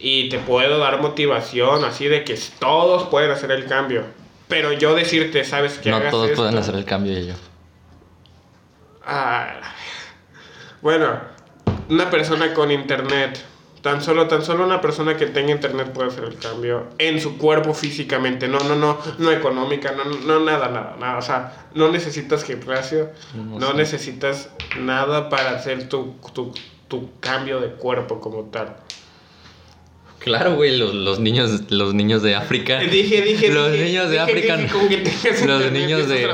y te puedo dar motivación así de que todos pueden hacer el cambio. Pero yo decirte, ¿sabes qué? No hagas todos esto? pueden hacer el cambio y yo. Ah, bueno, una persona con internet, tan solo, tan solo una persona que tenga internet puede hacer el cambio en su cuerpo físicamente, no, no, no, no económica, no, no, nada, nada, nada, o sea, no necesitas gimnasio, No no necesitas nada para hacer tu, tu, tu cambio de cuerpo como tal. Claro, güey, los, los niños, los niños de África. Dije, dije, los dije, niños de África. los niños de,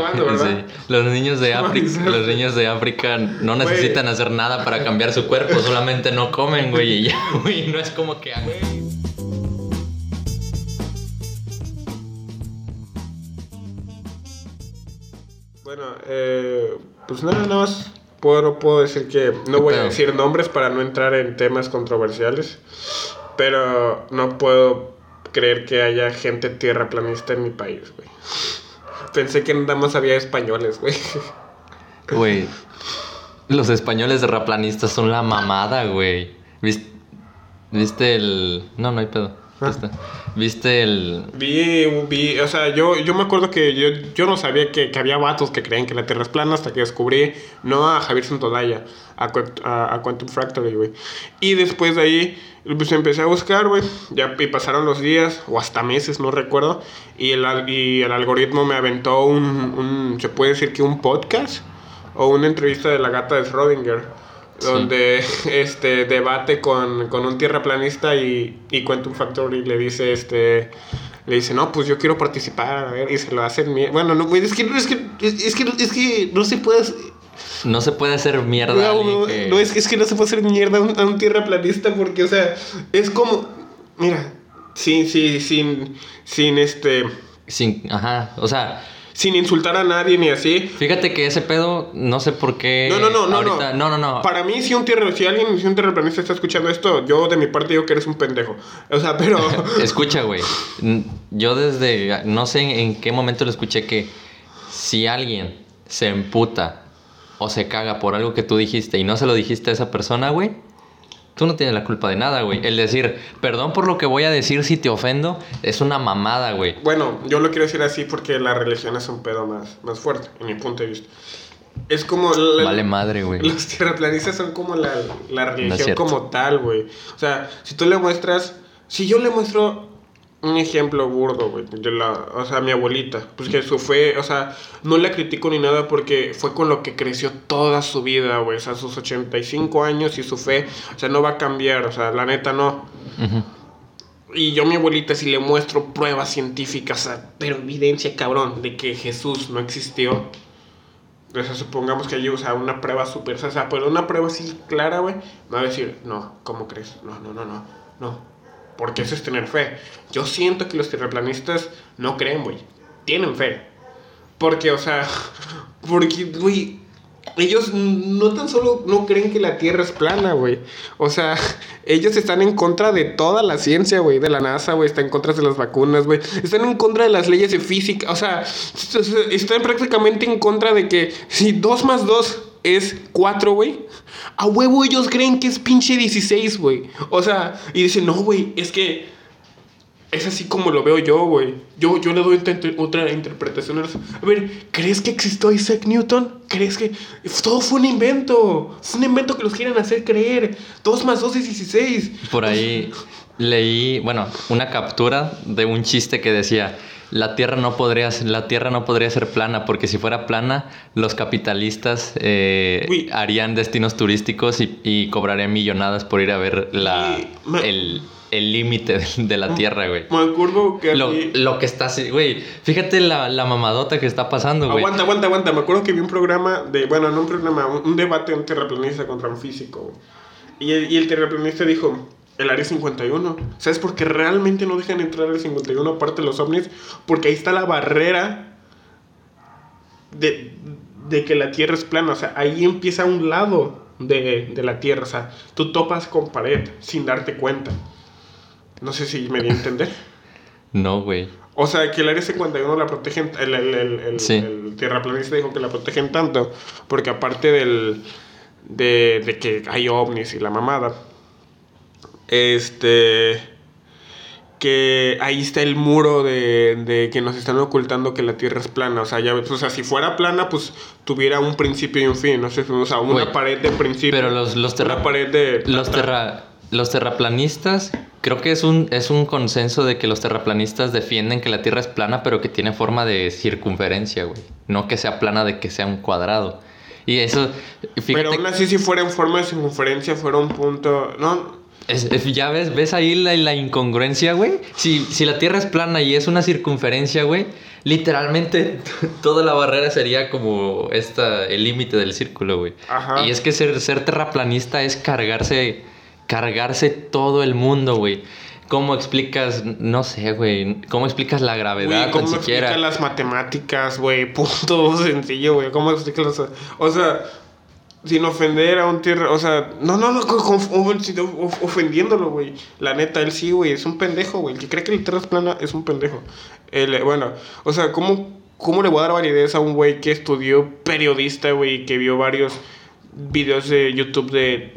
los niños de No, África, los niños de África no necesitan hacer nada para cambiar su cuerpo, solamente no comen, güey, y ya, güey, no es como que Bueno, eh, pues nada, nada más puedo, puedo decir que no voy a decir nombres para no entrar en temas controversiales, pero no puedo creer que haya gente tierraplanista en mi país, güey. Pensé que nada más había españoles, güey. Güey, los españoles raplanistas son la mamada, güey. ¿Viste, ¿Viste el...? No, no hay pedo. Está. ¿Viste el...? Vi, vi, o sea, yo, yo me acuerdo que yo, yo no sabía que, que había vatos que creían que la Tierra es plana hasta que descubrí, no a Javier Santolaya, a, a, a Quantum Fractal, güey. Y después de ahí, pues empecé a buscar, güey. Ya y pasaron los días, o hasta meses, no recuerdo. Y el, y el algoritmo me aventó un, un, se puede decir que un podcast, o una entrevista de la gata de Schrödinger. Sí. Donde este debate con, con un tierraplanista y, y Quantum Factory le dice este le dice, no, pues yo quiero participar, a ver, y se lo hacen mierda. Bueno, no, es que, es que, es que, es que no se puede... No se puede hacer mierda No, no, que- no, es, es que no se puede hacer mierda a un, a un tierraplanista porque, o sea, es como... Mira, sin, sin, sin, sin, este... Sin... Ajá, o sea... Sin insultar a nadie ni así. Fíjate que ese pedo, no sé por qué... No, no, no, no, ahorita- no. no, no, no. Para mí, si un tierra, si alguien, si un terraplanista está escuchando esto, yo de mi parte digo que eres un pendejo. O sea, pero... Escucha, güey. Yo desde. No sé en qué momento lo escuché que si alguien se emputa o se caga por algo que tú dijiste y no se lo dijiste a esa persona, güey, tú no tienes la culpa de nada, güey. El decir, perdón por lo que voy a decir si te ofendo, es una mamada, güey. Bueno, yo lo quiero decir así porque la religión es un pedo más, más fuerte, en mi punto de vista. Es como... la- Vale madre, güey. Los tierraplanistas son como la, la religión como tal, güey. O sea, si tú le muestras... Si yo le muestro un ejemplo burdo, güey, de la... O sea, mi abuelita, pues que su fe... O sea, no la critico ni nada porque fue con lo que creció toda su vida, güey. O sea, sus 85 años y su fe... O sea, no va a cambiar, o sea, la neta no. Y yo a mi abuelita si le muestro pruebas científicas, o sea, pero evidencia cabrón de que Jesús no existió. O sea, supongamos que hay o sea, una prueba súper, o sea, pero una prueba así clara, güey, me va a decir, no, ¿cómo crees? No, no, no, no, no. Porque eso es tener fe. Yo siento que los terraplanistas no creen, güey. Tienen fe. Porque, o sea, porque, güey, ellos no tan solo no creen que la Tierra es plana, güey. O sea, ellos están en contra de toda la ciencia, güey. De la NASA, güey. Están en contra de las vacunas, güey. Están en contra de las leyes de física. O sea, están prácticamente en contra de que si 2 más 2 es 4, güey. A huevo ellos creen que es pinche 16, güey. O sea, y dicen, no, güey, es que es así como lo veo yo, güey. Yo, yo le doy otra- interpretación. A ver, ¿crees que existió Isaac Newton? ¿Crees que todo fue un invento? Fue un invento que los quieren hacer creer. 2 más 2 es 16. Por ahí leí, bueno, una captura de un chiste que decía, la Tierra no podría, ser- la Tierra no podría ser plana porque si fuera plana, los capitalistas eh, Uy. harían destinos turísticos y, y cobrarían millonadas por ir a ver la, me- el el límite de, de la Tierra, güey. Me acuerdo que... Lo, lo que está así, güey. Fíjate la, la mamadota que está pasando, güey. Aguanta, aguanta, aguanta. Me acuerdo que vi un programa de... Bueno, no un programa, un, un debate de un terraplanista contra un físico, güey. Y el, y el terraplanista dijo... El área 51. ¿Sabes por qué realmente no dejan entrar al 51 aparte de los ovnis? Porque ahí está la barrera de, de que la Tierra es plana. O sea, ahí empieza un lado de, de la Tierra. O sea, tú topas con pared sin darte cuenta. No sé si me di a entender. No, güey. O sea, que el área 51 la protegen, el, el, el, el, Sí. el tierraplanista dijo que la protegen tanto, porque aparte del, de, de que hay ovnis y la mamada, este, que ahí está el muro de, de que nos están ocultando que la Tierra es plana. O sea, ya ves, o sea, si fuera plana, pues tuviera un principio y un fin. No sé, o sea, una pared de principio. pero los- los terra- Una pared de. Los, terra, los terraplanistas, creo que es un, es un consenso de que los terraplanistas defienden que la Tierra es plana, pero que tiene forma de circunferencia, güey. No que sea plana de que sea un cuadrado. Y eso, fíjate, Pero aún así, si fuera en forma de circunferencia, fuera un punto. No. Es- es- ya ves, ves ahí la, la incongruencia, güey. Si, si la Tierra es plana y es una circunferencia, güey, literalmente toda la barrera sería como esta, el límite del círculo, güey. Ajá. Y es que ser, ser terraplanista es cargarse, cargarse todo el mundo, güey. ¿Cómo explicas, no sé, güey, cómo explicas la gravedad Güey, ¿cómo tan siquiera? explica las matemáticas, güey? Punto sencillo, güey. ¿Cómo explica las... O sea, sin ofender a un tierra... O sea, no, no, no, ofendiéndolo, güey. La neta, él sí, güey. Es un pendejo, güey. El que cree que la tierra es plana es un pendejo. El, eh, bueno, o sea, ¿cómo, ¿cómo le voy a dar validez a un güey que estudió periodista, güey? Que vio varios videos de YouTube de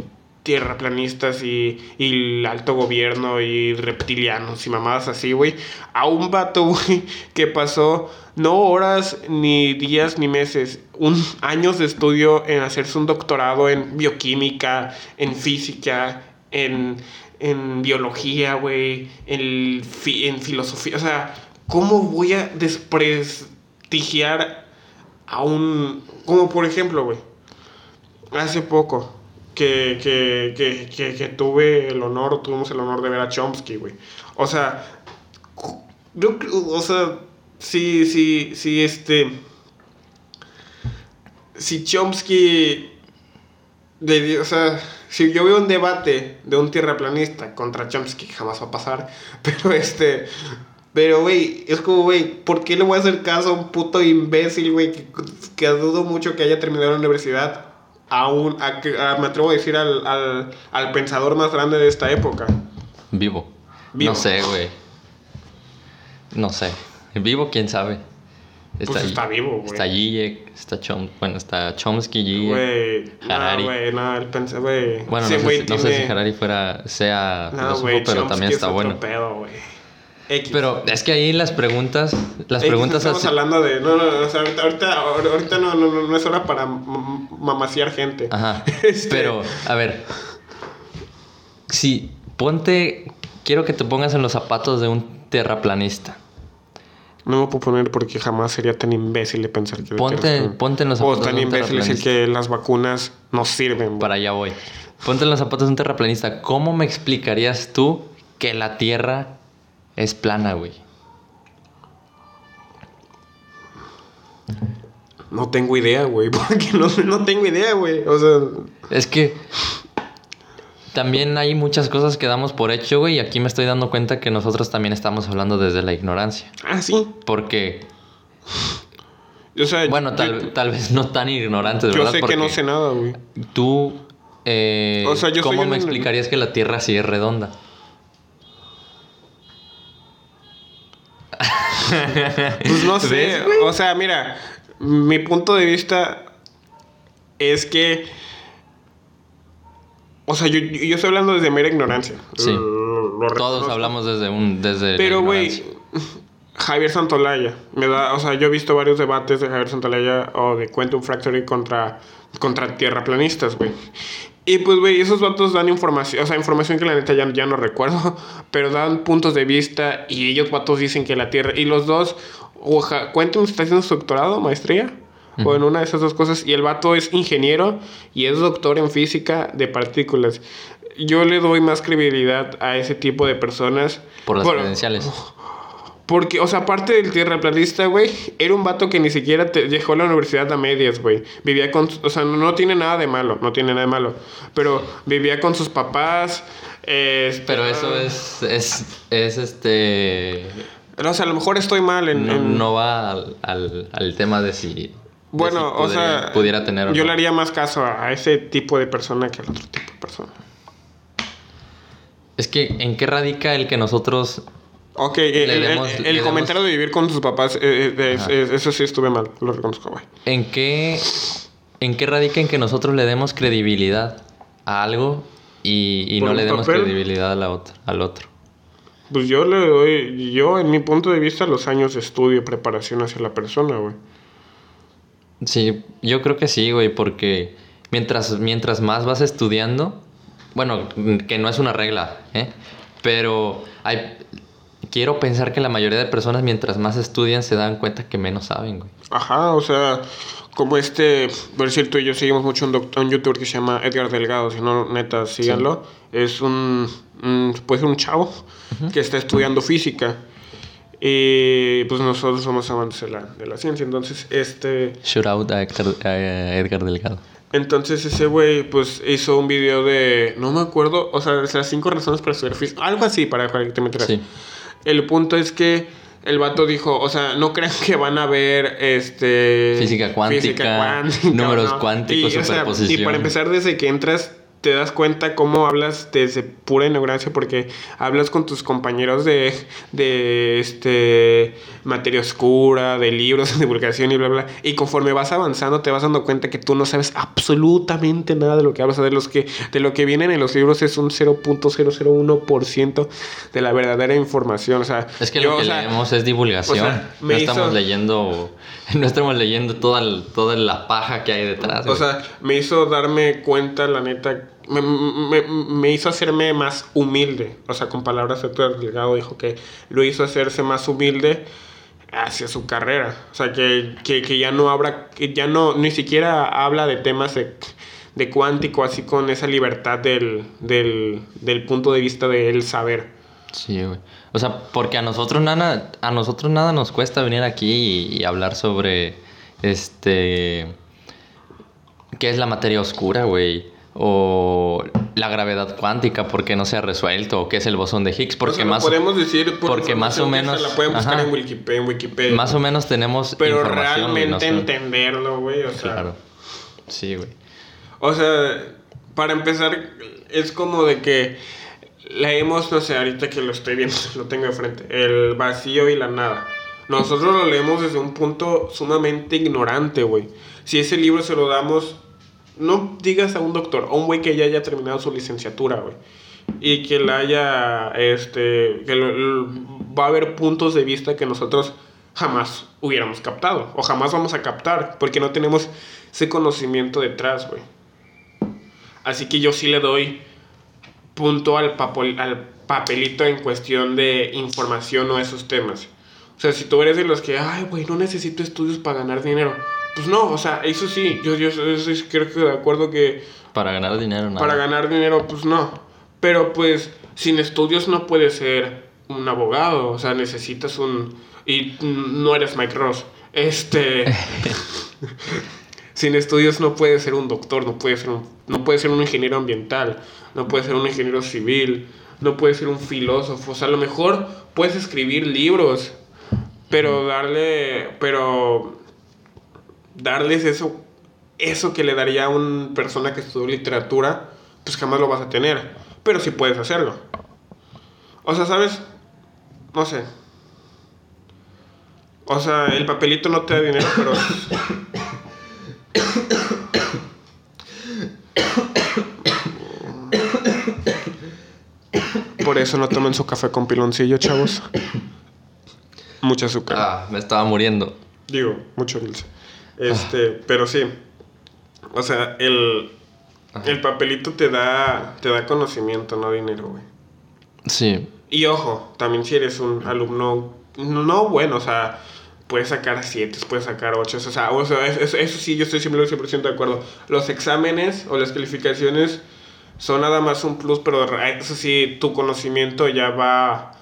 tierraplanistas y, y el alto gobierno y reptilianos y mamadas así, güey. A un vato, güey, que pasó no horas, ni días, ni meses, un años de estudio en hacerse un doctorado en bioquímica, en física, en, en biología, güey, en, fi- en filosofía. O sea, ¿cómo voy a desprestigiar a un... Como por ejemplo, güey hace poco que, que, que, que, que tuve el honor, tuvimos el honor de ver a Chomsky, güey. O sea, yo, o sea, si, si, si este, si Chomsky, o sea, si yo veo un debate de un tierraplanista contra Chomsky, jamás va a pasar, pero este... Pero, güey, es como, güey, ¿por qué le voy a hacer caso a un puto imbécil, güey, que, que dudo mucho que haya terminado la universidad? A un, a, que- a- me atrevo a decir al, al, al pensador más grande de esta época. Vivo. Vivo. No sé, güey. No sé. Vivo, quién sabe. Pues está vivo, güey. Está Zizek, está Chom, bueno, está Chomsky, Zizek. No, Harari. güey, no, el pensador, güey. Bueno, ese no, sé, si- no sé tiene- si Harari fuera, sea No, filósofo, güey, pero Chomsky también es está otro bueno. pedo, güey. X. Pero es que ahí las preguntas, las X, preguntas Estamos así- hablando de. No, no, no, o sea, ahorita, ahorita, no, no, no, es hora para mamaciar gente. Ajá. Este- Pero, a ver. Si ponte. Quiero que te pongas en los zapatos de un terraplanista. No me puedo poner porque jamás sería tan imbécil de pensar que... Ponte- plana. ponte en los O zapatos tan de un imbécil terraplanista. que las vacunas no sirven. Para allá voy. Ponte en los zapatos de un terraplanista. ¿Cómo me explicarías tú que la Tierra es plana, güey? No tengo idea, güey. Porque no, no tengo idea, güey. O sea... Es que también hay muchas cosas que damos por hecho, güey, y aquí me estoy dando cuenta que nosotros también estamos hablando desde la ignorancia. Ah, sí. Porque, O sea, bueno, yo- tal, tal vez no tan ignorantes, Yo ¿verdad? sé que no sé nada, güey. Tú, eh, O sea, yo ¿cómo me explicarías que la Tierra sí es redonda? Pues no sé. O sea, mira, mi punto de vista es que. O sea, yo, yo estoy hablando desde mera ignorancia. Sí. Lo- Todos hablamos desde un desde Pero, güey. Javier Santolaya. Me da, o sea, yo he visto varios debates de Javier Santolaya o de Quantum Factory contra, contra tierraplanistas, güey. Y pues, güey, esos vatos dan información, o sea, información que la neta ya, ya no recuerdo, pero dan puntos de vista y ellos vatos dicen que la Tierra, y los dos, o Ja- Quantum está haciendo su doctorado, maestría, o en una de esas dos cosas, y el vato es ingeniero y es doctor en física de partículas. Yo le doy más credibilidad a ese tipo de personas. por las Bueno, credenciales. porque, o sea, aparte del tierraplanista, güey, era un vato que ni siquiera te dejó la universidad a medias, güey. Vivía con, o sea, no, no tiene nada de malo, no tiene nada de malo. Pero vivía con sus papás. eh, Pero eso es es es este O sea, a lo mejor estoy mal en... no, en- no va al, al, al tema de si de bueno, si o sea, pudiera tener yo no. le haría más caso a ese tipo de persona que al otro tipo de persona. Es que en qué radica el que nosotros Ok, el, el- demos- el le demos- comentario de vivir con sus papás, eh, eh, es- Ajá. es- eso sí estuve mal, lo reconozco, güey. en qué en qué radica en que nosotros le demos credibilidad a algo y, y ¿Por no le demos papel? credibilidad a la otra, al otro. Pues yo le doy, yo en mi punto de vista, los años de estudio y preparación hacia la persona, güey. Sí, yo creo que sí, güey, porque mientras, mientras más vas estudiando, bueno, que no es una regla, ¿eh? Pero hay, quiero pensar que la mayoría de personas mientras más estudian se dan cuenta que menos saben, güey. Ajá, o sea, como este, por cierto, yo seguimos mucho un, doctor, un youtuber que se llama Edgar Delgado, si no, neta, síganlo. Es un, un, puede ser un chavo que está estudiando física. Y pues nosotros somos amantes de la, de la ciencia, entonces este... Shout out a Edgar, a Edgar Delgado. Entonces ese güey pues hizo un video de, no me acuerdo, o sea, las cinco razones para estudiar física, algo así para, para que te metas. Sí. El punto es que el vato dijo, o sea, no crean que van a ver este Física cuántica, cuántica, números ¿no? cuánticos, y, o sea, y para empezar desde que entras te das cuenta cómo hablas desde pura ignorancia porque hablas con tus compañeros de, de este materia oscura, de libros, de divulgación y bla bla. Y conforme vas avanzando te vas dando cuenta que tú no sabes absolutamente nada de lo que hablas, de los que de lo que vienen en los libros es un 0.001% de la verdadera información, o sea, Es que yo, lo que o sea, leemos es divulgación. o sea, no estamos hizo- leyendo, no estamos leyendo toda, toda la paja que hay detrás. O güey. sea, me hizo darme cuenta, la neta, me, me- me hizo hacerme más humilde. O sea, con palabras de Héctor Delgado dijo que lo hizo hacerse más humilde hacia su carrera. O sea, que, que, que ya no habla, ya no, ni siquiera habla de temas de, de cuántico, así con esa libertad del, del, del punto de vista de él saber. Sí, güey. O sea, porque a nosotros nada, a nosotros nada nos cuesta venir aquí y hablar sobre este qué es la materia oscura, güey. O la gravedad cuántica, porque no se ha resuelto, o qué es el bosón de Higgs, porque O sea, lo más, podemos decir por porque más o menos- La pueden buscar ajá. en Wikipedia. En Wikipedia. más o menos tenemos Pero información. güey, no realmente entenderlo, güey. O sea, Claro. Sí, güey. O sea, para empezar, es como de que leemos, no sé, ahorita que lo estoy viendo, lo tengo de frente, el vacío y la nada. Nosotros lo leemos desde un punto sumamente ignorante, güey. Si ese libro se lo damos, no digas a un doctor, a un güey que ya haya terminado su licenciatura, güey. Y que la haya, este, que va a haber puntos de vista que nosotros jamás hubiéramos captado. O jamás vamos a captar, porque no tenemos ese conocimiento detrás, güey. Así que yo sí le doy punto al, papol- al papelito en cuestión de información o esos temas. O sea, si tú eres de los que, ay, güey, no necesito estudios para ganar dinero. Pues no, o sea, eso sí, yo, yo, yo sí creo que de acuerdo que Para ganar dinero, nada. para ganar dinero, pues no. Pero pues sin estudios no puedes ser un abogado, o sea, necesitas un... Y no eres Mike Ross. Este... sin estudios no puedes ser un doctor, no puedes ser un, no puedes ser un ingeniero ambiental, no puedes ser un ingeniero civil, no puedes ser un filósofo. O sea, a lo mejor puedes escribir libros, pero darle... Pero darles eso, eso que le daría a una persona que estudió literatura, pues jamás lo vas a tener. Pero sí puedes hacerlo. O sea, ¿sabes? No sé. O sea, el papelito no te da dinero, pero... Por eso no tomen su café con piloncillo, chavos. Mucha azúcar. Ah, me estaba muriendo. Digo, mucho dulce. Este, pero sí. O sea, el, el papelito te da, te da conocimiento, no dinero, güey. Sí. Y ojo, también si eres un alumno no bueno, o sea, puedes sacar 7, puedes sacar 8, o sea, o sea eso, eso sí, yo estoy siempre 100% de acuerdo. Los exámenes o las calificaciones son nada más un plus, pero eso sí, tu conocimiento ya va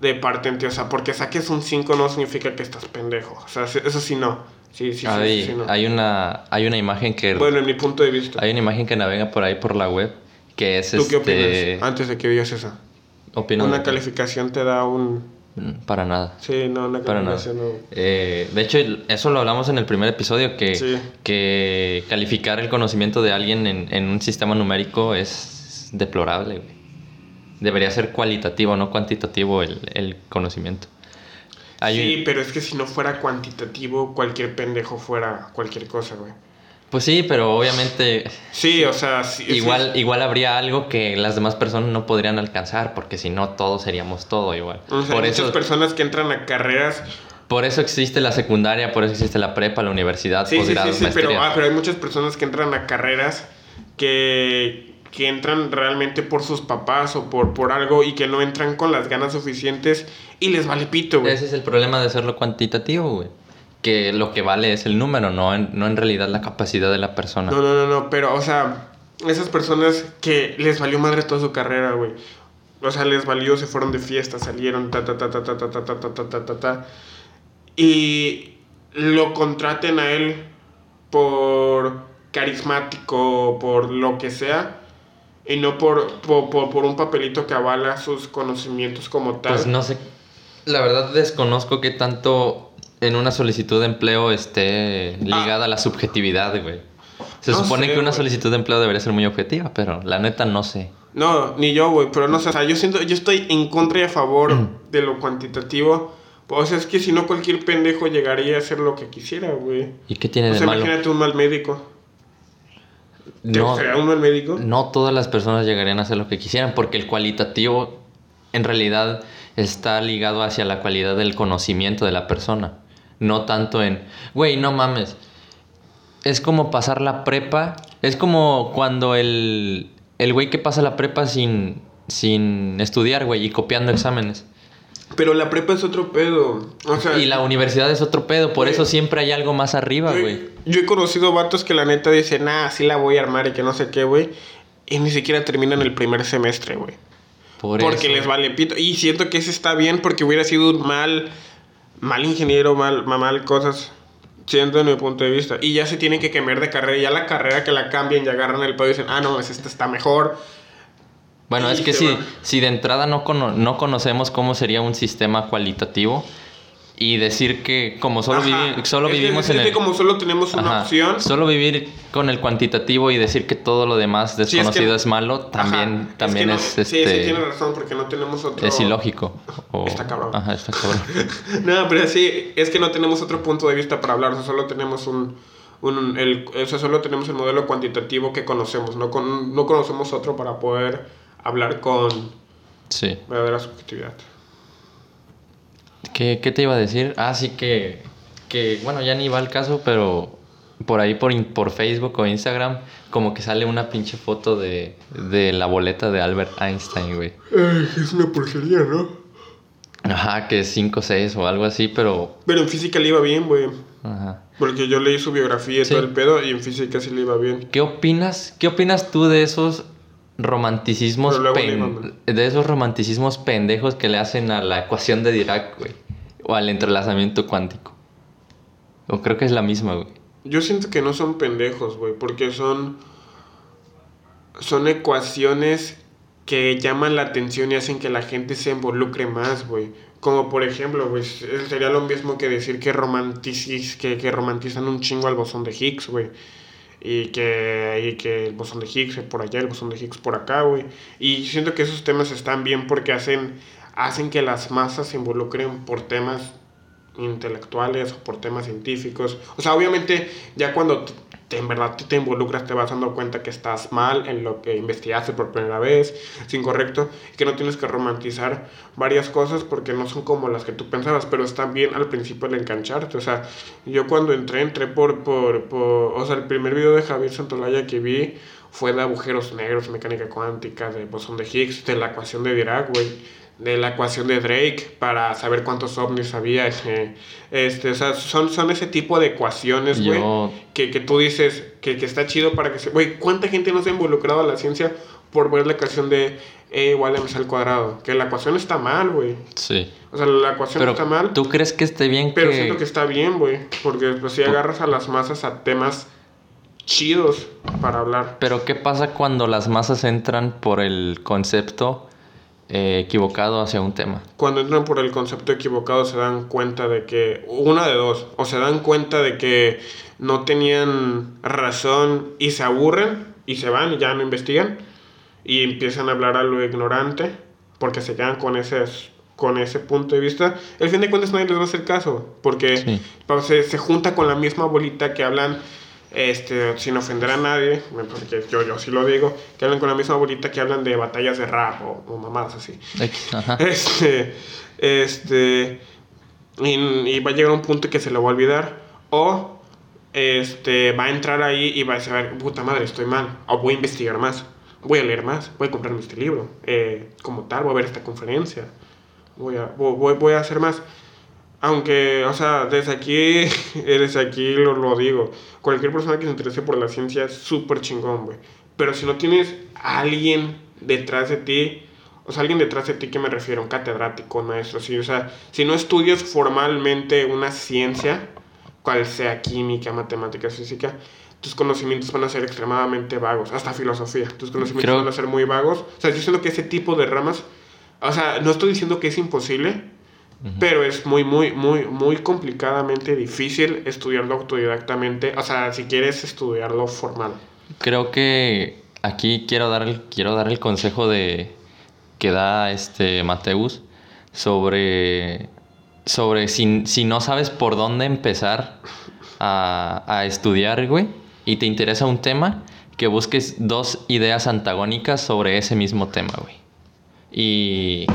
de parte en ti, o sea, porque saques un 5 no significa que estás pendejo, o sea, eso sí no. Sí, sí, sí, hay, sí, no. hay una hay una imagen que Bueno, en mi punto de vista. hay una imagen que navega por ahí por la web que es ¿Tú qué este opinas? Antes de que digas esa. opino Una calificación te da un... Mm, para nada. Sí, no, una Para nada. calificación no... Eh, de hecho, eso lo hablamos en el primer episodio, que, Sí. que calificar el conocimiento de alguien en, en un sistema numérico es deplorable. güey. Debería ser cualitativo, no cuantitativo el, el conocimiento. Hay Sí, un- pero es que si no fuera cuantitativo, cualquier pendejo fuera cualquier cosa, güey. Pues sí, pero obviamente Sí, o sea, sí- sí- igual, igual habría algo que las demás personas no podrían alcanzar, porque si no todos seríamos todo igual. o sea, por, hay eso, muchas personas que entran a carreras por eso existe la secundaria, por eso existe la prepa, la universidad, Sí, sí, sí, posgrados, sí, pero, ah, pero hay muchas personas que entran a carreras que, que entran realmente por sus papás o por, por algo y que no entran con las ganas suficientes y les vale pito, güey. Ese es el problema de hacerlo cuantitativo, güey. Que lo que vale es el número, no en, no en realidad la capacidad de la persona. No, no, no, no, pero, o sea, esas personas que les valió madre toda su carrera, güey. O sea, les valió, se fueron de fiesta, salieron, ta, ta, ta, ta, ta, ta, ta, ta, ta, ta, ta, ta, ta. Y lo contraten a él por carismático, por lo que sea, y no por, por, por, por un papelito que avala sus conocimientos como tal. Pues no sé. La verdad desconozco qué tanto en una solicitud de empleo esté ligada a la subjetividad, güey. Se No supone sé, que una güey. solicitud de empleo debería ser muy objetiva, pero la neta no sé. No, ni yo, güey, pero no sé, o sea, yo siento, yo estoy en contra y a favor de lo cuantitativo. O sea, es que si no cualquier pendejo llegaría a hacer lo que quisiera, güey. ¿Y qué tiene O de sea, malo? imagínate un mal médico. ¿Te No, gustaría un mal médico? no todas las personas llegarían a hacer lo que quisieran, porque el cualitativo en realidad está ligado hacia la cualidad del conocimiento de la persona. No tanto en, güey, no mames. Es como pasar la prepa. Es como cuando el, el güey que pasa la prepa sin, sin estudiar, güey, y copiando exámenes. Pero la prepa es otro pedo. O sea, Y la universidad es otro pedo, por eso siempre hay algo más arriba, güey, yo he conocido vatos que la neta dicen, nah, sí la voy a armar y que no sé qué, güey. Y ni siquiera terminan el primer semestre, güey. Por porque eso. les vale pito. Y siento que ese está bien porque hubiera sido un mal, mal ingeniero, mal, ma- mal cosas. Siendo en mi punto de vista. Y ya se tienen que cambiar de carrera. Ya la carrera que la cambian y agarran el pedo y dicen, ah, no, es esta está mejor. Bueno, es que si, si de entrada no, cono- no conocemos cómo sería un sistema cualitativo y decir que como solo, vivi- solo Es vivimos es en el... como solo tenemos una Ajá, opción. Solo vivir con el cuantitativo y decir que todo lo demás Sí, es que- desconocido es, malo, también, Ajá, también que no- es, Sí, sí, este, tiene razón porque no tenemos otro... es ilógico. o- Está cabrón. Ajá, está cabrón. No, pero sí, es que no tenemos otro punto de vista para hablar, o sea, solo tenemos un, un el, o sea, solo tenemos el modelo cuantitativo que conocemos, no, con, no conocemos otro para poder hablar con Sí. verdadera subjetividad. ¿Qué, qué te iba a decir? Ah, sí que, que, bueno, ya ni va al caso, pero por ahí por, por Facebook o Instagram, como que sale una pinche foto de, de la boleta de Albert Einstein, güey. es una porquería, ¿no? Ajá, que es 5 6 o algo así, pero... Pero en física le iba bien, güey, Ajá. porque yo leí su biografía y Sí. todo el pedo y en física sí le iba bien. ¿Qué opinas? ¿Qué opinas tú de esos romanticismos pen- de esos romanticismos pendejos que le hacen a la ecuación de Dirac, güey? O al entrelazamiento cuántico. O creo que es la misma, güey. Yo siento que no son pendejos, güey, porque son son ecuaciones que llaman la atención y hacen que la gente se involucre más, güey. Como por ejemplo, güey, sería lo mismo que decir que, romanticis, que, que romantizan un chingo al bosón de Higgs, güey. Y que, y que el bosón de Higgs es por allá, el bosón de Higgs por acá, güey. Y siento que esos temas están bien porque hacen, hacen que las masas se involucren por temas intelectuales o por temas científicos. O sea, obviamente ya cuando en verdad tú te involucras te vas dando cuenta que estás mal en lo que investigaste por primera vez, es incorrecto, y que no tienes que romantizar varias cosas porque no son como las que tú pensabas, pero está bien al principio el engancharte. O sea, yo cuando entré, entré por, por, por o sea, el primer video de Javier Santolaya que vi fue de agujeros negros, mecánica cuántica, de bosón de Higgs, de la ecuación de Dirac, güey de la ecuación de Drake para saber cuántos ovnis había. eh, Este, o sea, son, son ese tipo de ecuaciones, güey, Yo- que, que tú dices que, que está chido para que se... Güey, ¿cuánta gente no se ha involucrado a la ciencia por ver la ecuación de E igual a MC al cuadrado? Que la ecuación está mal, güey. Sí. O sea, la ecuación Pero está mal, ¿tú crees que esté bien pero que... siento que está bien, güey. Porque pues si agarras a las masas a temas chidos para hablar. Pero ¿qué pasa cuando las masas entran por el concepto eh, equivocado hacia un tema? cuando entran por el concepto equivocado se dan cuenta de que, una de dos, o se dan cuenta de que no tenían razón y se aburren y se van y ya no investigan y empiezan a hablar a lo ignorante porque se quedan con ese, con ese punto de vista. Al fin de cuentas nadie les va a hacer caso porque Sí. se, se junta con la misma bolita que hablan este, sin ofender a nadie, porque yo, yo sí lo digo, que hablan con la misma bolita que hablan de batallas de rap o, o mamadas así. Ajá. Este, este, y, y va a llegar un punto que se lo va a olvidar, o este, va a entrar ahí y va a decir, puta madre, estoy mal, o voy a investigar más, voy a leer más, voy a comprarme este libro, eh, como tal, voy a ver esta conferencia, voy a, voy, voy a hacer más. Aunque, o sea, desde aquí, desde aquí lo, lo digo, cualquier persona que se interese por la ciencia es súper chingón, güey. Pero si no tienes a alguien detrás de ti, o sea, alguien detrás de ti que me refiero, un catedrático, un maestro, sí, o sea, si no estudias formalmente una ciencia, cual sea química, matemáticas, física, tus conocimientos van a ser extremadamente vagos, hasta filosofía, tus conocimientos Creo- van a ser muy vagos. O sea, yo siento que ese tipo de ramas, o sea, no estoy diciendo que es imposible, pero es muy, muy, muy, muy complicadamente difícil estudiarlo autodidactamente, o sea, si quieres estudiarlo formal. Creo que aquí quiero dar el, quiero dar el consejo de que da este Mateus sobre, sobre si, si no sabes por dónde empezar a, a estudiar, güey, y te interesa un tema, que busques dos ideas antagónicas sobre ese mismo tema, güey. Y,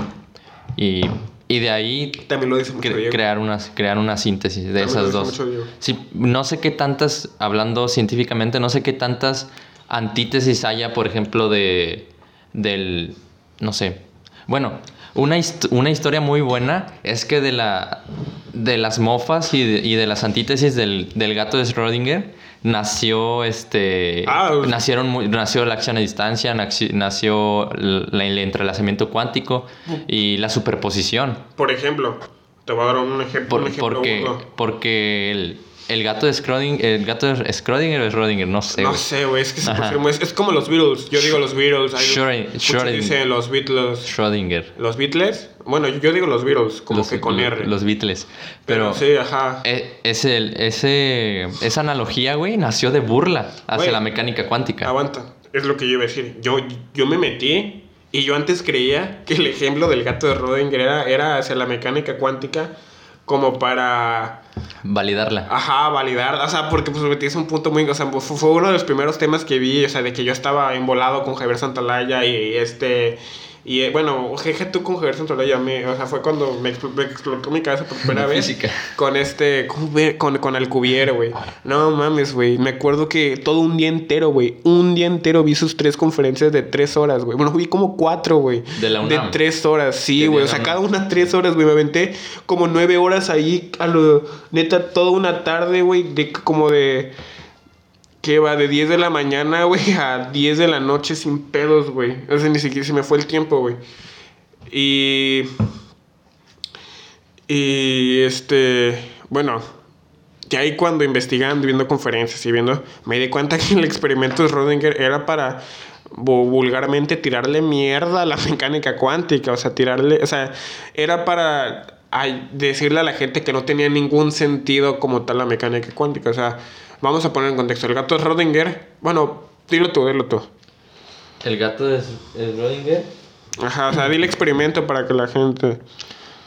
y, y de ahí También lo dice mucho cre- Diego. crear, una, crear una síntesis de También esas dos. Sí, no sé qué tantas, hablando científicamente, no sé qué tantas antítesis haya, por ejemplo, de del, no sé. Bueno, una, hist- una historia muy buena es que de, la, de las mofas y de, y de las antítesis del, del gato de Schrödinger nació este Ah, pues. nacieron nació la acción a distancia naci- nació el entrelazamiento cuántico y la superposición Por ejemplo, te voy a dar un ejemplo. por- un ejemplo porque, porque el, el gato de Schrödinger, el gato de Schrödinger o Schrödinger, no sé. No güey. sé, güey, es que es, es como los Beatles. Yo digo los Beatles. hay- Schrödinger- dicen los Beatles. Schrödinger. Los Beatles. Bueno, yo, digo los Beatles, como los, que con R. Los Beatles. pero, Pero, sí, ajá. e- ese, ese, esa analogía, güey, nació de burla hacia Güey, la mecánica cuántica. Aguanta, es lo que yo iba a decir. Yo, yo me metí y yo antes creía que el ejemplo del gato de Schrödinger era, era hacia la mecánica cuántica como para, Validarla. ajá, validar, o sea, porque pues metí un punto muy, o sea, fue, uno de los primeros temas que vi, o sea, de que yo estaba embolado con Javier Santalaya y este... Y eh, bueno, jeje tú con Javier Santalaya, me, o sea, fue cuando me, expl- me explotó mi cabeza por primera vez. física. Con este, con, con, Alcubierre, güey. No mames, güey. Me acuerdo que todo un día entero, güey. Un día entero vi sus tres conferencias de tres horas, güey. Bueno, vi como cuatro, güey. De la UNAM. tres horas, sí, De güey. O sea, cada una tres horas, güey. Me aventé como nueve horas ahí a lo... Neta, toda una tarde, güey. De como de... Que va de 10 de la mañana, güey, a 10 de la noche sin pedos, güey. O sea, ni siquiera se me fue el tiempo, güey. Y... Y este, bueno, que ahí cuando investigando, viendo conferencias y viendo, me di cuenta que el experimento de Schrödinger era para vu- vulgarmente tirarle mierda a la mecánica cuántica, o sea, tirarle, o sea, era para ay, decirle a la gente que no tenía ningún sentido como tal la mecánica cuántica, o sea, vamos a poner en contexto, el gato de Schrödinger, bueno, dilo tú, dilo tú. El gato de Schrödinger. Ajá, o sea, di el experimento para que la gente...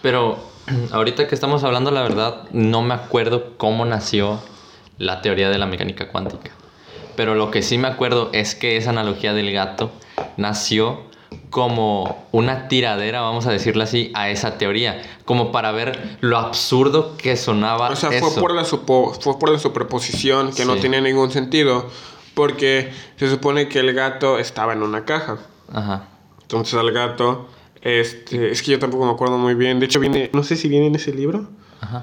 Pero ahorita que estamos hablando, la verdad, no me acuerdo cómo nació la teoría de la mecánica cuántica. Pero lo que sí me acuerdo es que esa analogía del gato nació como una tiradera, vamos a decirlo así, a esa teoría. Como para ver lo absurdo que sonaba O sea, eso. fue por, la supo- fue por la superposición que no tenía ningún sentido. Porque se supone que el gato estaba en una caja. Ajá. Entonces al gato, este, es que yo tampoco me acuerdo muy bien. De hecho, viene, no sé si viene en ese libro. Ajá.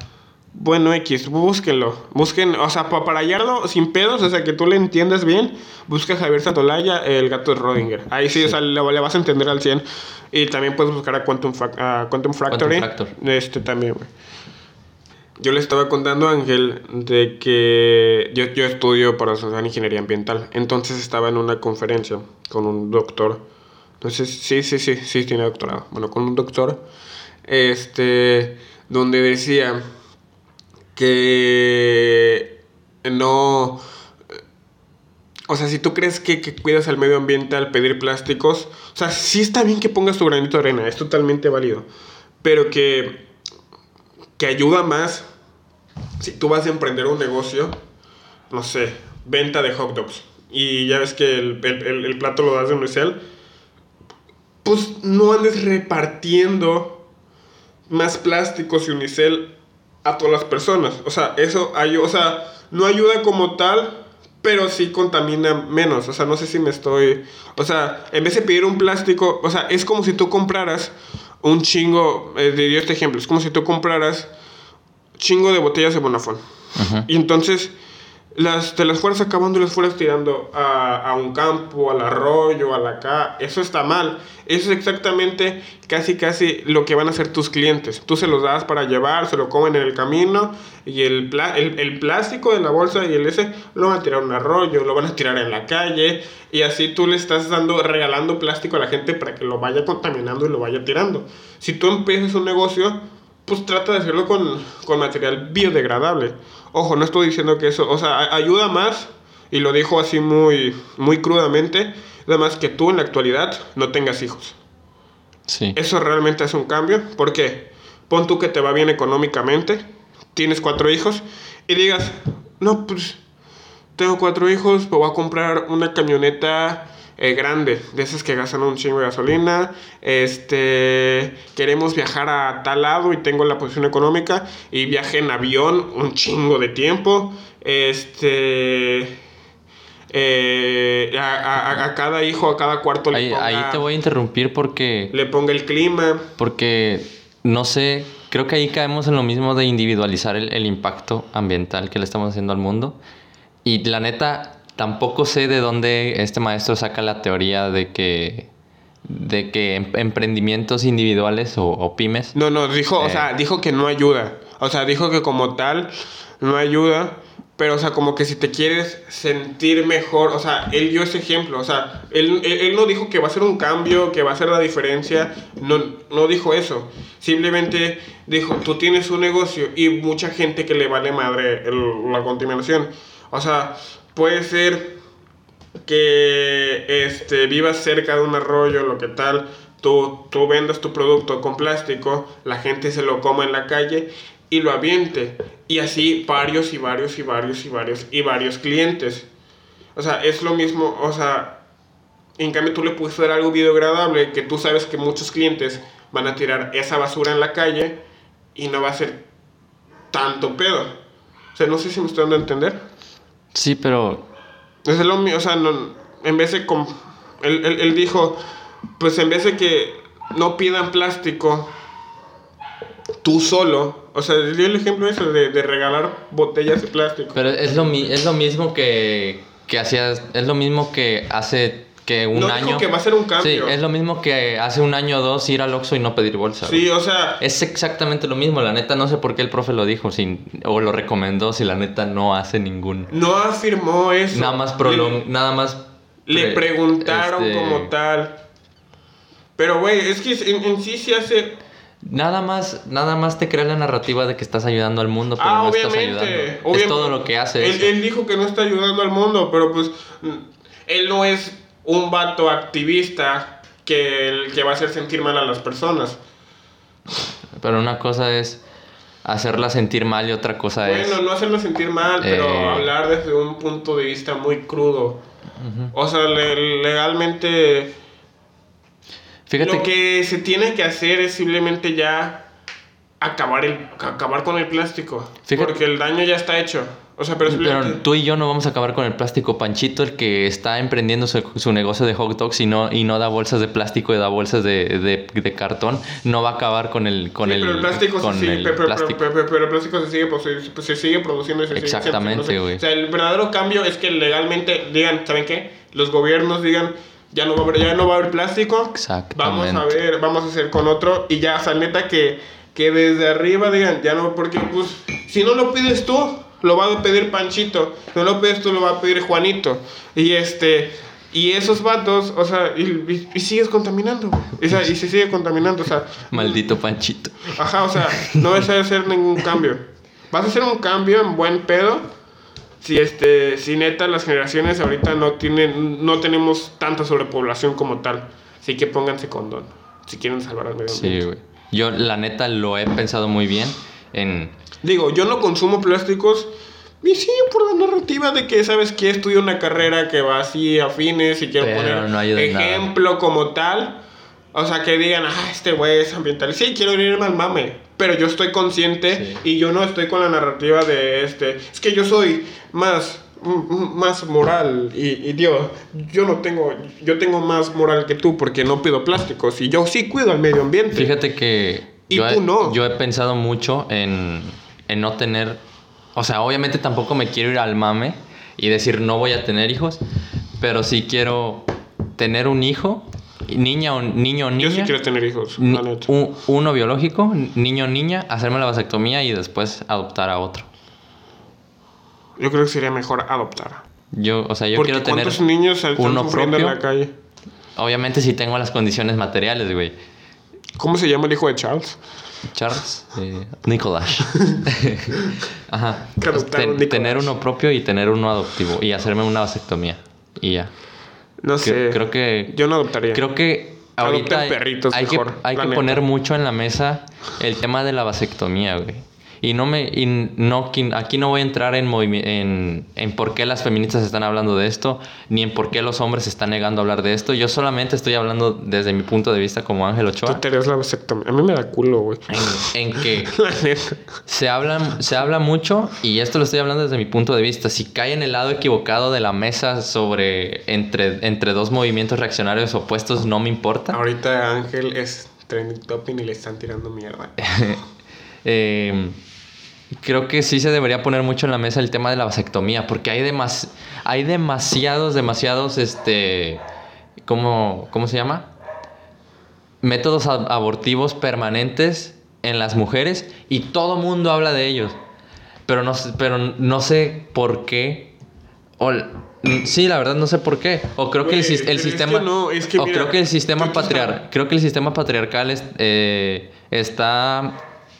Bueno, X, búsquenlo. Busquen, o sea, pa- para hallarlo sin pedos, o sea, que tú le entiendas bien, busca a Javier Santolaya, el gato de Rodinger. Ahí sí, o sea, le, le vas a entender al 100. Y también puedes buscar a Quantum, a Quantum Factory. Fractor. Este también, güey. Yo le estaba contando a Ángel de que yo, yo estudio para estudiar ingeniería ambiental. Entonces estaba en una conferencia con un doctor. Entonces, sí, sí, sí, sí, tiene doctorado. Bueno, con un doctor. Este, donde decía que no... O sea, si tú crees que, que cuidas al medio ambiente al pedir plásticos, o sea, sí está bien que pongas tu granito de arena, es totalmente válido. Pero que, que ayuda más si tú vas a emprender un negocio, no sé, venta de hot dogs y ya ves que el, el- el- plato lo das de unicel, pues no andes repartiendo más plásticos y unicel a todas las personas. O sea, eso ayu- o sea, no ayuda como tal, pero sí contamina menos. O sea, no sé si me estoy... O sea, en vez de pedir un plástico, o sea, es como si tú compraras un chingo, eh, diría este ejemplo, es como si tú compraras chingo de botellas de Bonafón. Y entonces las, te las fueras acabando y las fueras tirando a, a un campo, al arroyo, a la ca. Eso está mal. Eso es exactamente casi casi lo que van a hacer tus clientes. Tú se los das para llevar, se lo comen en el camino y el, pla- el, el plástico de la bolsa y el ese lo van a tirar a un arroyo, lo van a tirar en la calle y así tú le estás dando, regalando plástico a la gente para que lo vaya contaminando y lo vaya tirando. Si tú empiezas un negocio, pues trata de hacerlo con, con material biodegradable. Ojo, no estoy diciendo que eso, o sea, ayuda más, y lo dijo así muy, muy crudamente, además que tú en la actualidad no tengas hijos. Sí. Eso realmente hace un cambio. ¿Por qué? Pon tú que te va bien económicamente, tienes cuatro hijos, y digas, no, pues tengo cuatro hijos, pues voy a comprar una camioneta eh, grande, de esas que gastan un chingo de gasolina, este, queremos viajar a tal lado y tengo la posición económica, y viaje en avión un chingo de tiempo, este... eh, a, a- a cada hijo, a cada cuarto le Ahí, ponga- ahí te voy a interrumpir porque, le ponga el clima. porque no sé, creo que ahí caemos en lo mismo de individualizar el, el impacto ambiental que le estamos haciendo al mundo. Y la neta, tampoco sé de dónde este maestro saca la teoría de que, de que em- emprendimientos individuales o, o pymes No, no, dijo, o Eh. sea, dijo que no ayuda. O sea, dijo que como tal no ayuda. Pero, o sea, como que si te quieres sentir mejor, o sea, él dio ese ejemplo, o sea, él, él, él no dijo que va a ser un cambio, que va a ser la diferencia, no, no dijo eso. Simplemente dijo, tú tienes un negocio y mucha gente que le vale madre el- la contaminación. O sea, puede ser que este, vivas cerca de un arroyo, lo que tal, tú, tú vendas tu producto con plástico, la gente se lo coma en la calle y lo aviente. Y así varios y varios y varios y varios y varios clientes. O sea, es lo mismo, o sea, en cambio tú le puedes dar algo biodegradable que tú sabes que muchos clientes van a tirar esa basura en la calle y no va a ser tanto pedo. O sea, no sé si me estoy dando a entender. Sí, pero Es lo mío, o sea, no- en vez de... com- él, él- él dijo, pues en vez de que no pidan plástico, tú solo, o sea, dio el ejemplo ese de, de regalar botellas de plástico. Pero es lo, mi- es lo mismo que, que hacías, es lo mismo que hace que un No dijo año. que va a ser un cambio. Sí, es lo mismo que hace un año o dos ir al Oxxo y no pedir bolsa. Sí, güey. o sea, Es exactamente lo mismo, la neta no sé por qué el profe lo dijo sin, o lo recomendó si la neta no hace ningún... no afirmó eso. Nada más prolong, nada más... Le, le pre- preguntaron este, como tal. Pero, güey, es que en, en sí se hace... Nada más, nada más te crea la narrativa de que estás ayudando al mundo, pero ah, no estás obviamente. ayudando. Es todo lo que hace Él, dijo que no está ayudando al mundo, pero pues él no es un vato activista que, el que va a hacer sentir mal a las personas. Pero una cosa es hacerla sentir mal y otra cosa es... Bueno, no hacerlo sentir mal, pero Eh. hablar desde un punto de vista muy crudo. O sea, le- legalmente Fíjate lo que se tiene que hacer es simplemente ya acabar el acabar con el plástico, Fíjate- porque el daño ya está hecho. O sea, pero, tú y yo no vamos a acabar con el plástico. Panchito, el que está emprendiendo su, su negocio de hot dogs y no, y no da bolsas de plástico y da bolsas de, de- de cartón, no va a acabar con el, con Sí, el, pero el plástico con se sigue, el pero, plástico. pero- pero- pero el plástico se sigue, produ- se sigue produciendo y se sigue- Exactamente, se- se- güey. O sea, el verdadero cambio es que legalmente digan, ¿saben qué? Los gobiernos digan, ya no va a haber, ya no va a haber plástico. Vamos a Exactamente. ver, vamos a hacer con otro y ya, o sea, neta que, que desde arriba digan, ya no, porque pues, si no lo pides tú, lo va a pedir Panchito, no lo pides tú, lo va a pedir Juanito. Y este, y esos vatos, o sea, y, y- y sigues contaminando, o sea, y se sigue contaminando, o sea, Maldito Panchito. Ajá, o sea, no vas a hacer ningún cambio. Vas a hacer un cambio en buen pedo. Si este, si neta las generaciones ahorita no tienen, no tenemos tanta sobrepoblación como tal. Así que pónganse condón. Si quieren salvar al medio ambiente. Sí, güey. Yo, la neta, lo he pensado muy bien en... Digo, yo no consumo plásticos, Y sí, por la narrativa de que, ¿sabes que Estudio una carrera que va así a fines y quiero Pero poner no en nada. ejemplo como tal. O sea, que digan, ah, este güey es ambiental. Sí, quiero irme al mame. Pero yo estoy consciente Sí. y yo no estoy con la narrativa de este. Es que yo soy más, más moral. Y, y Dios, yo no tengo, yo tengo más moral que tú porque no pido plásticos. Y yo sí cuido al medio ambiente. Fíjate que Y yo, tú he, no. yo he pensado mucho en, en no tener, o sea, obviamente tampoco me quiero ir al mame y decir no voy a tener hijos, pero sí quiero tener un hijo, niña o niño o niña. Yo sí quiero tener hijos, ni- un- uno biológico, niño o niña, hacerme la vasectomía y después adoptar a otro. Yo creo que sería mejor adoptar. Yo, o sea, yo Porque quiero tener ¿cuántos niños uno sufriendo en propio. la calle? Obviamente si tengo las condiciones materiales, güey. ¿Cómo se llama el hijo de Charles? Charles, eh, Nicolás. Ajá. Que Ten- Nicolás. tener uno propio y tener uno adoptivo y hacerme una vasectomía y ya. No sé. creo que Yo no adoptaría. creo que Adopten ahorita hay- perritos hay que mejor, hay la que poner mucho en la mesa el tema de la vasectomía, güey. Y no me y no aquí no voy a entrar en, en en por qué las feministas están hablando de esto ni en por qué los hombres se están negando a hablar de esto. Yo solamente estoy hablando desde mi punto de vista como Ángel Tú Ochoa te harías la vasectomía. A mí me da culo, güey. en, en que se habla, se habla mucho, y esto lo estoy hablando desde mi punto de vista, si cae en el lado equivocado de la mesa sobre entre, entre dos movimientos reaccionarios opuestos, no me importa. Ahorita Ángel es trending topping y le están tirando mierda. Eh, creo que sí se debería poner mucho en la mesa el tema de la vasectomía, porque hay, demas, hay demasiados, demasiados, este, ¿cómo, ¿cómo se llama? Métodos abortivos permanentes en las mujeres y todo mundo habla de ellos. Pero no, sé- pero no sé por qué. O, sí, la verdad no sé por qué. O creo que el, el pero es que sistema. no, es que o mira, creo que el sistema patriar, creo que el sistema patriarcal es- eh, está.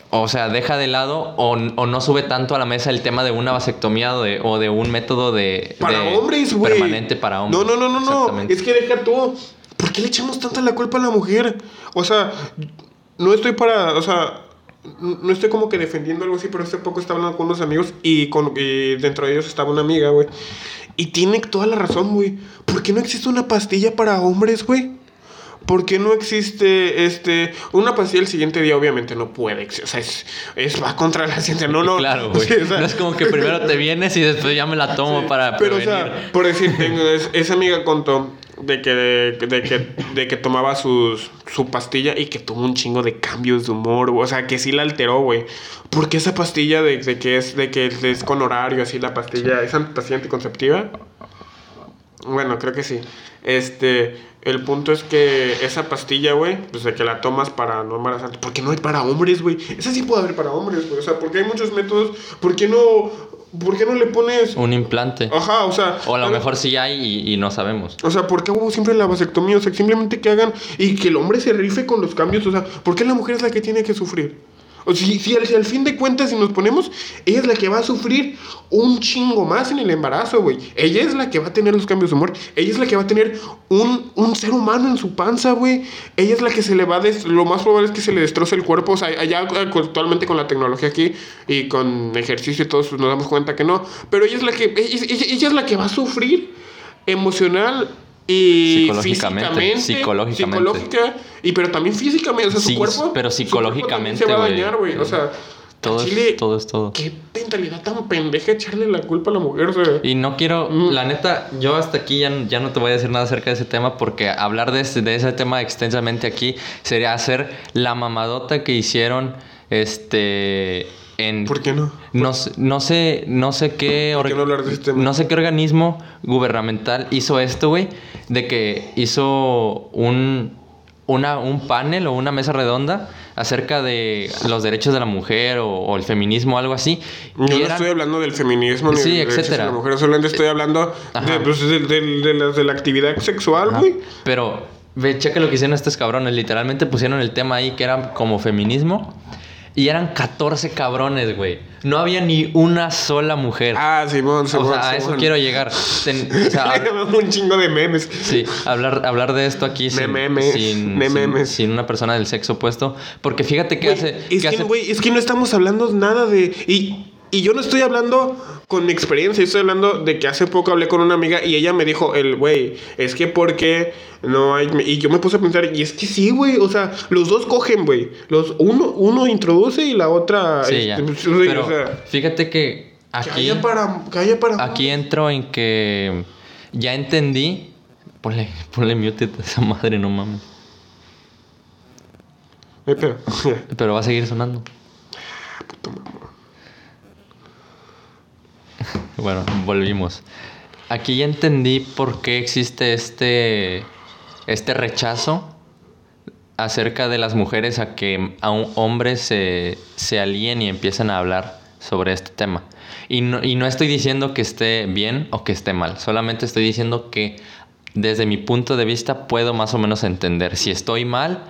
O sea, deja de lado o, o no sube tanto a la mesa el tema de una vasectomía o de, o de un método de. Para de hombres, güey. Permanente para hombres. No, no, no, no, no. Es que deja tú. ¿Por qué le echamos tanta la culpa a la mujer? O sea, no estoy para. O sea, no estoy como que defendiendo algo así, pero hace poco estaba hablando con unos amigos y, con, y dentro de ellos estaba una amiga, güey. Y tiene toda la razón, güey. ¿Por qué no existe una pastilla para hombres, güey? ¿Por qué no existe este una pastilla el siguiente día? Obviamente no puede. O sea, es, es- va contra la ciencia. No, no. Claro, güey. Sí, o sea, no es como que primero te vienes y después ya me la tomo para pero, o prevenir. sea, por decir, tengo, es- esa amiga contó de que, de, de que, de que tomaba sus, su pastilla y que tuvo un chingo de cambios de humor. O sea, que sí la alteró, güey. Porque esa pastilla de, de que es de que es con horario, así la pastilla, ¿es an- pastilla anticonceptiva? Bueno, creo que sí. Este, el punto es que esa pastilla, güey, pues de que la tomas para no embarazarte. ¿Por qué no hay para hombres, güey? Esa sí puede haber para hombres, güey. O sea, porque hay muchos métodos. ¿Por qué no, por qué no le pones Un implante. Ajá, o sea. O a lo mejor sí hay y, y no sabemos. O sea, ¿por qué hubo siempre la vasectomía? O sea, simplemente que hagan y que el hombre se rife con los cambios. O sea, ¿por qué la mujer es la que tiene que sufrir? O si, al, fin de cuentas, si nos ponemos, ella es la que va a sufrir un chingo más en el embarazo, güey. Ella es la que va a tener los cambios de humor. Ella es la que va a tener un, un ser humano en su panza, güey. Ella es la que se le va a... des- lo más probable es que se le destroce el cuerpo. O sea, allá actualmente con la tecnología aquí y con ejercicio y todo, pues, nos damos cuenta que no. Pero ella es la que... Ella es la que va a sufrir emocional y Psicológicamente, físicamente, psicológicamente. psicológica y pero también físicamente, o sea, Sí, su cuerpo, pero su cuerpo psicológicamente, se va a güey. dañar, güey, o sea, Todo a es- Chile, todo es todo. Qué mentalidad tan pendeja echarle la culpa a la mujer, sea, Y no quiero, Mm. la neta, yo hasta aquí ya, ya no te voy a decir nada acerca de ese tema porque hablar de ese, de ese tema extensamente aquí sería hacer la mamadota que hicieron este en ¿por qué no? no, sé- no sé no sé qué ¿Por qué orga- no hablar de este tema? no sé qué organismo gubernamental hizo esto, güey, de que hizo un una, un panel o una mesa redonda acerca de los derechos de la mujer o, o el feminismo o algo así. Yo Y no eran- estoy hablando del feminismo ni Sí, de los derechos de la mujer, solamente estoy hablando Ajá. de, pues, de, la, de la actividad sexual, güey. Pero, ve, checa lo que hicieron estos cabrones. Literalmente pusieron el tema ahí que era como feminismo. Y eran 14 cabrones, güey. No había ni una sola mujer. Ah, Simón, o Simón. sea, a eso Simón. quiero llegar. Ten- o sea, hab- un chingo de memes. sí, hablar, hablar de esto aquí sin, memes, sin, memes. sin una persona del sexo opuesto. Porque fíjate que hace... es que hace- güey, es que no estamos hablando nada de. Y Y yo no estoy hablando con experiencia, estoy hablando de que hace poco hablé con una amiga y ella me dijo, el güey, es que porque no hay... Y yo me puse a pensar, y es que sí, güey, o sea, los dos cogen, güey. Los, uno, uno introduce y la otra... Sí, este, ya. pues, Pero o sea, fíjate que que aquí, haya para... Que para aquí entro en que ya entendí. Ponle, ponle mute a esa madre, no mames. Pero, va a seguir sonando. Bueno, volvimos. Aquí ya entendí por qué existe este, este rechazo acerca de las mujeres a que a un hombre se, se alíen y empiecen a hablar sobre este tema. Y no, y no estoy diciendo que esté bien o que esté mal, solamente estoy diciendo que desde mi punto de vista puedo más o menos entender. Si estoy mal,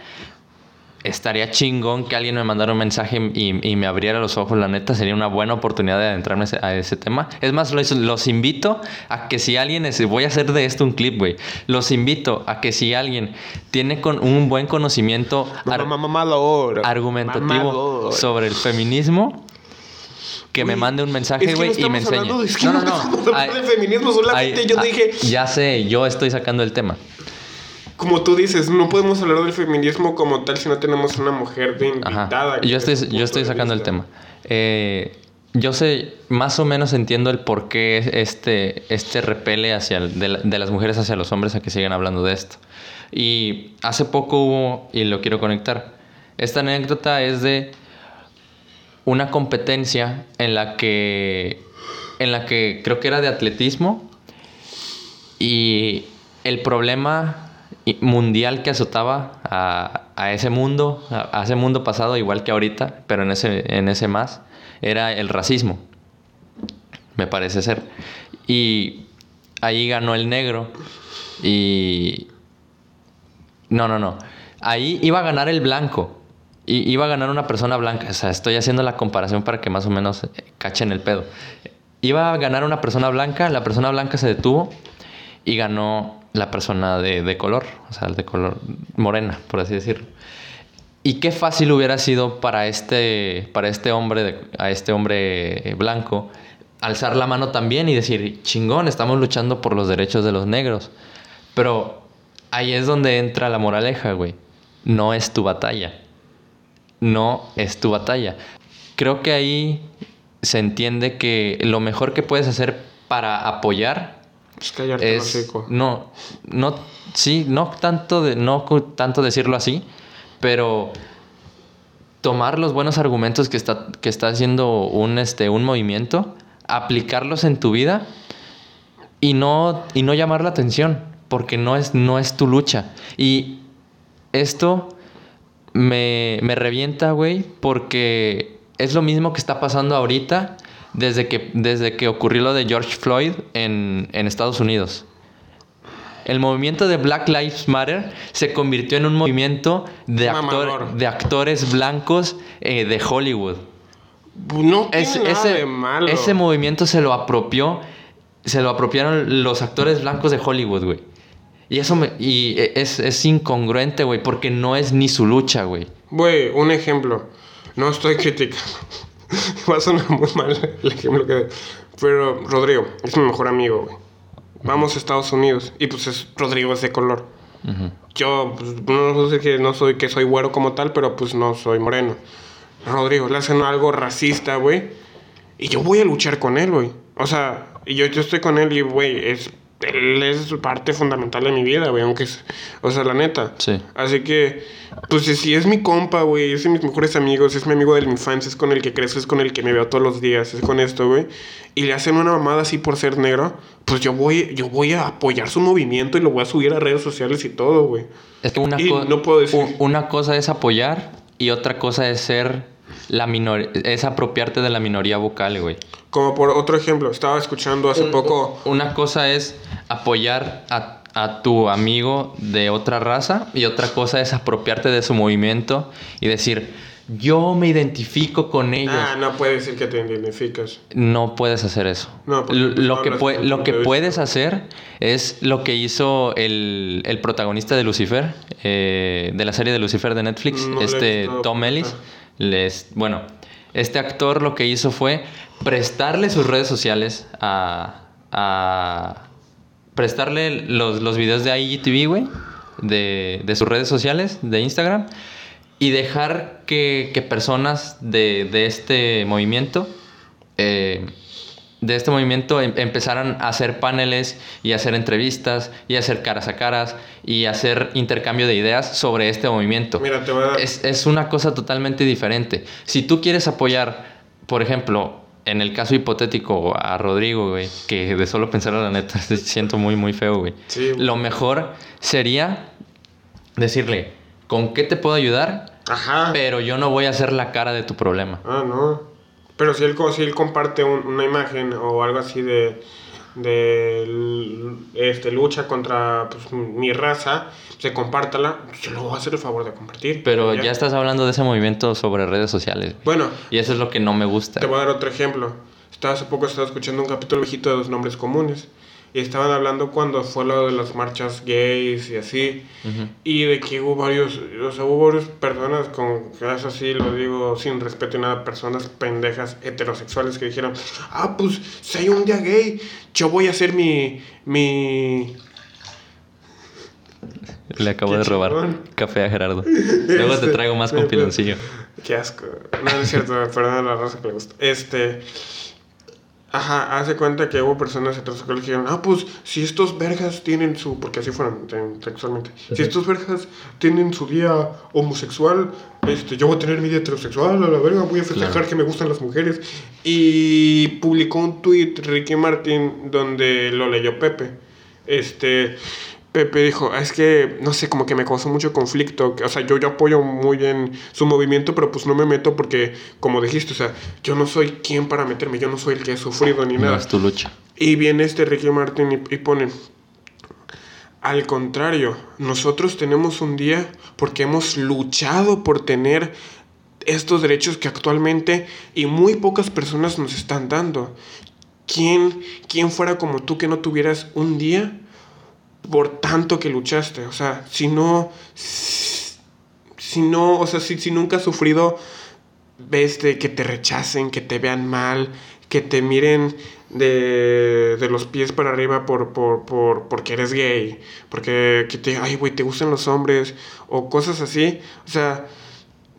estaría chingón que alguien me mandara un mensaje y, y me abriera los ojos. La neta, sería una buena oportunidad de adentrarme a ese- tema. Es más, los, los invito a que si alguien es, voy a hacer de esto un clip, güey. Los invito a que si alguien tiene con un buen conocimiento ar- argumentativo sobre el feminismo, que me mande un mensaje, es que güey, no y me enseñe. hablando de- es que no, no, no no. Ay, de feminismo, solamente ay, yo dije- Ya sé, yo estoy sacando el tema. Como tú dices, no podemos hablar del feminismo como tal si no tenemos una mujer de invitada. Yo estoy, yo estoy sacando el tema. Eh, yo sé, más o menos entiendo el por qué este, este repele hacia el- de, la- de las mujeres hacia los hombres a que sigan hablando de esto. Y hace poco hubo, y lo quiero conectar, esta anécdota es de una competencia en la que, en la que creo que era de atletismo y el problema mundial que azotaba a, a ese mundo, a, ese mundo pasado, igual que ahorita, pero en ese, en ese más, era el racismo, me parece ser. Y ahí ganó el negro y... No, no, no. Ahí iba a ganar el blanco. Y iba a ganar una persona blanca. O sea, estoy haciendo la comparación para que más o menos eh, cachen el pedo. Iba a ganar una persona blanca, la persona blanca se detuvo y ganó la persona de, de color, o sea, de color morena, por así decirlo. Y qué fácil hubiera sido para este, para este hombre, de- a este hombre blanco, alzar la mano también y decir, chingón, estamos luchando por los derechos de los negros. Pero ahí es donde entra la moraleja, güey. No es tu batalla. No es tu batalla. Creo que ahí se entiende que lo mejor que puedes hacer para apoyar Pues callarte el es hocico. no no sí no tanto de no tanto decirlo así pero tomar los buenos argumentos que está que está haciendo un este un movimiento aplicarlos en tu vida y no y no llamar la atención porque no es no es tu lucha y esto me, me revienta, güey, porque es lo mismo que está pasando ahorita desde que, desde que ocurrió lo de George Floyd en, en Estados Unidos. El movimiento de Black Lives Matter se convirtió en un movimiento de, actor- de actores blancos eh, de Hollywood. No tiene Es- nada ese, de malo. ese movimiento se lo apropió, se lo apropiaron los actores blancos de Hollywood, güey. Y eso me, y es, es incongruente, güey, porque no es ni su lucha, güey. Güey, un ejemplo. No estoy criticando. Va a sonar muy mal el ejemplo que... Pero Rodrigo es mi mejor amigo, güey. Vamos a Estados Unidos. Y pues es, Rodrigo es de color. Yo pues, no sé que no soy que soy güero como tal, pero pues no soy moreno. Rodrigo le hacen algo racista, güey. Y yo voy a luchar con él, güey. O sea, yo, yo estoy con él y, güey, es, él es parte fundamental de mi vida, güey. Aunque es, o sea, la neta. Sí. Así que, pues si es mi compa, güey, es de mis mejores amigos, es mi amigo de la infancia, es con el que crezco, es con el que me veo todos los días, es con esto, güey. Y le hacen una mamada así por ser negro, pues yo voy, yo voy a apoyar su movimiento y lo voy a subir a redes sociales y todo, güey. Es que una, Y no puedo decir- una cosa es apoyar y otra cosa es ser la minor es apropiarte de la minoría vocal, güey. Como por otro ejemplo, estaba escuchando hace poco... Una cosa es apoyar a, a tu amigo de otra raza y otra cosa es apropiarte de su movimiento y decir, yo me identifico con ellos. Ah, no puede decir que te identificas. No puedes hacer eso. No, lo, no que, pue- lo que puedes hacer es lo que hizo el, el protagonista de Lucifer, eh, de la serie de Lucifer de Netflix, No este Tom. Ellis. Les, bueno, Este actor lo que hizo fue prestarle sus redes sociales a. a prestarle los, los videos de IGTV, güey. De, de sus redes sociales, de Instagram. Y dejar que, que personas de, de este movimiento. eh, de este movimiento em- empezaran a hacer paneles y a hacer entrevistas y a hacer caras a caras y a hacer intercambio de ideas sobre este movimiento. Mira, te voy a dar. Es, es una cosa totalmente diferente. Si tú quieres apoyar, por ejemplo, en el caso hipotético a Rodrigo, güey, que de solo pensar a la neta siento muy, muy feo, güey. Sí. Lo mejor sería decirle, ¿con qué te puedo ayudar? Ajá. Pero yo no voy a ser la cara de tu problema. Ah, no. Pero si él, co- si él comparte un- una imagen o algo así de, de este, lucha contra pues, mi raza, se compártala, yo le voy a hacer el favor de compartir. Pero ya estás hablando de ese movimiento sobre redes sociales. Bueno, Y eso es lo que no me gusta. te voy a dar otro ejemplo. Estaba hace poco estaba escuchando un capítulo viejito de los nombres comunes. Y estaban hablando cuando fue lo de las marchas gays y así. Y de que hubo varios, o sea, hubo varias personas con, eso sí lo digo sin respeto y nada, personas pendejas heterosexuales que dijeron, ah, pues si hay un día gay, yo voy a hacer mi, mi... Le acabo Qué de robar chingón. café a Gerardo. Luego te Este, traigo más pero- con piloncillo. Qué asco. No, no es cierto, perdón la raza que le gusta. Este... Ajá, hace cuenta que hubo personas heterosexuales que dijeron, ah, pues si estos vergas tienen su, porque así fueron sexualmente, si estos vergas tienen su día homosexual, este, yo voy a tener mi día heterosexual, a la verga, voy a festejar Claro. que me gustan las mujeres. Y publicó un tweet Ricky Martin donde lo leyó Pepe. Este, Pepe dijo, es que, no sé, como que me causó mucho conflicto. O sea, yo, yo apoyo muy bien su movimiento, pero pues no me meto porque, como dijiste, o sea, yo no soy quien para meterme, yo no soy el que he sufrido ni No nada. es tu lucha. Y viene este Ricky Martin y, y pone, al contrario, nosotros tenemos un día porque hemos luchado por tener estos derechos que actualmente y muy pocas personas nos están dando. ¿Quién, quién fuera como tú que no tuvieras un día por tanto que luchaste? O sea, si no, si no, o sea, si, si nunca has sufrido ves de que te rechacen, que te vean mal, que te miren de, de los pies para arriba por, por, por, porque eres gay, porque que te, ay, güey, te gustan los hombres, o cosas así. O sea,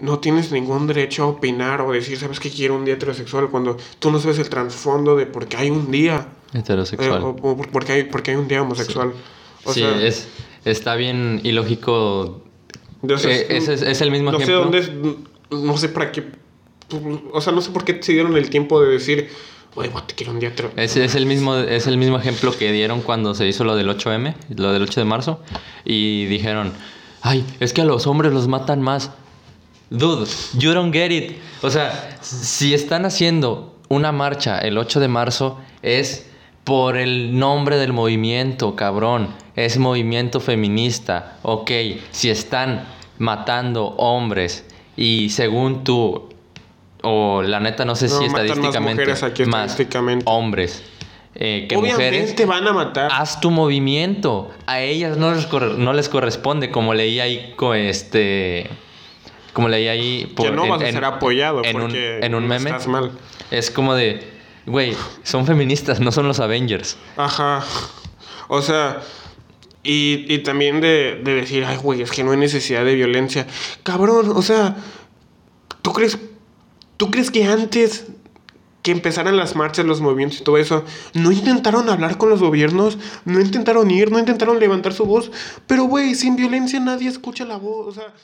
no tienes ningún derecho a opinar o decir, sabes que quiero un día heterosexual cuando tú no sabes el trasfondo de por qué hay un día, eh, Heterosexual. o, o por qué hay, por qué hay un día homosexual. O sí, sea, es, está bien ilógico. eh, es- es el mismo no sé dónde no sé para qué, o sea, no sé por qué se dieron el tiempo de decir, güey, te quiero un día. Es, es, el mismo, es el mismo ejemplo que dieron cuando se hizo lo del 8M, lo del 8 de marzo, y dijeron, ay, es que a los hombres los matan más. Dude, you don't get it. O sea, si están haciendo una marcha el 8 de marzo, es por el nombre del movimiento, cabrón. Es movimiento feminista. Ok, si están matando hombres y según tú, o la neta no sé No, si más estadísticamente, mujeres aquí más estadísticamente. hombres eh, que Obviamente mujeres, van a matar. haz tu movimiento. A ellas no les, corre- no les corresponde, como leí ahí con este... Como leí ahí... que no en- vas a en- ser apoyado en un, porque en un meme. estás mal. Es como de, güey, son feministas, no son los Avengers. Ajá. O sea, y, y también de, de decir, ay, güey, es que no hay necesidad de violencia. Cabrón, o sea, ¿tú crees, ¿tú crees que antes que empezaran las marchas, los movimientos y todo eso, no intentaron hablar con los gobiernos? No intentaron ir, no intentaron levantar su voz. Pero, güey, sin violencia nadie escucha la voz. O sea...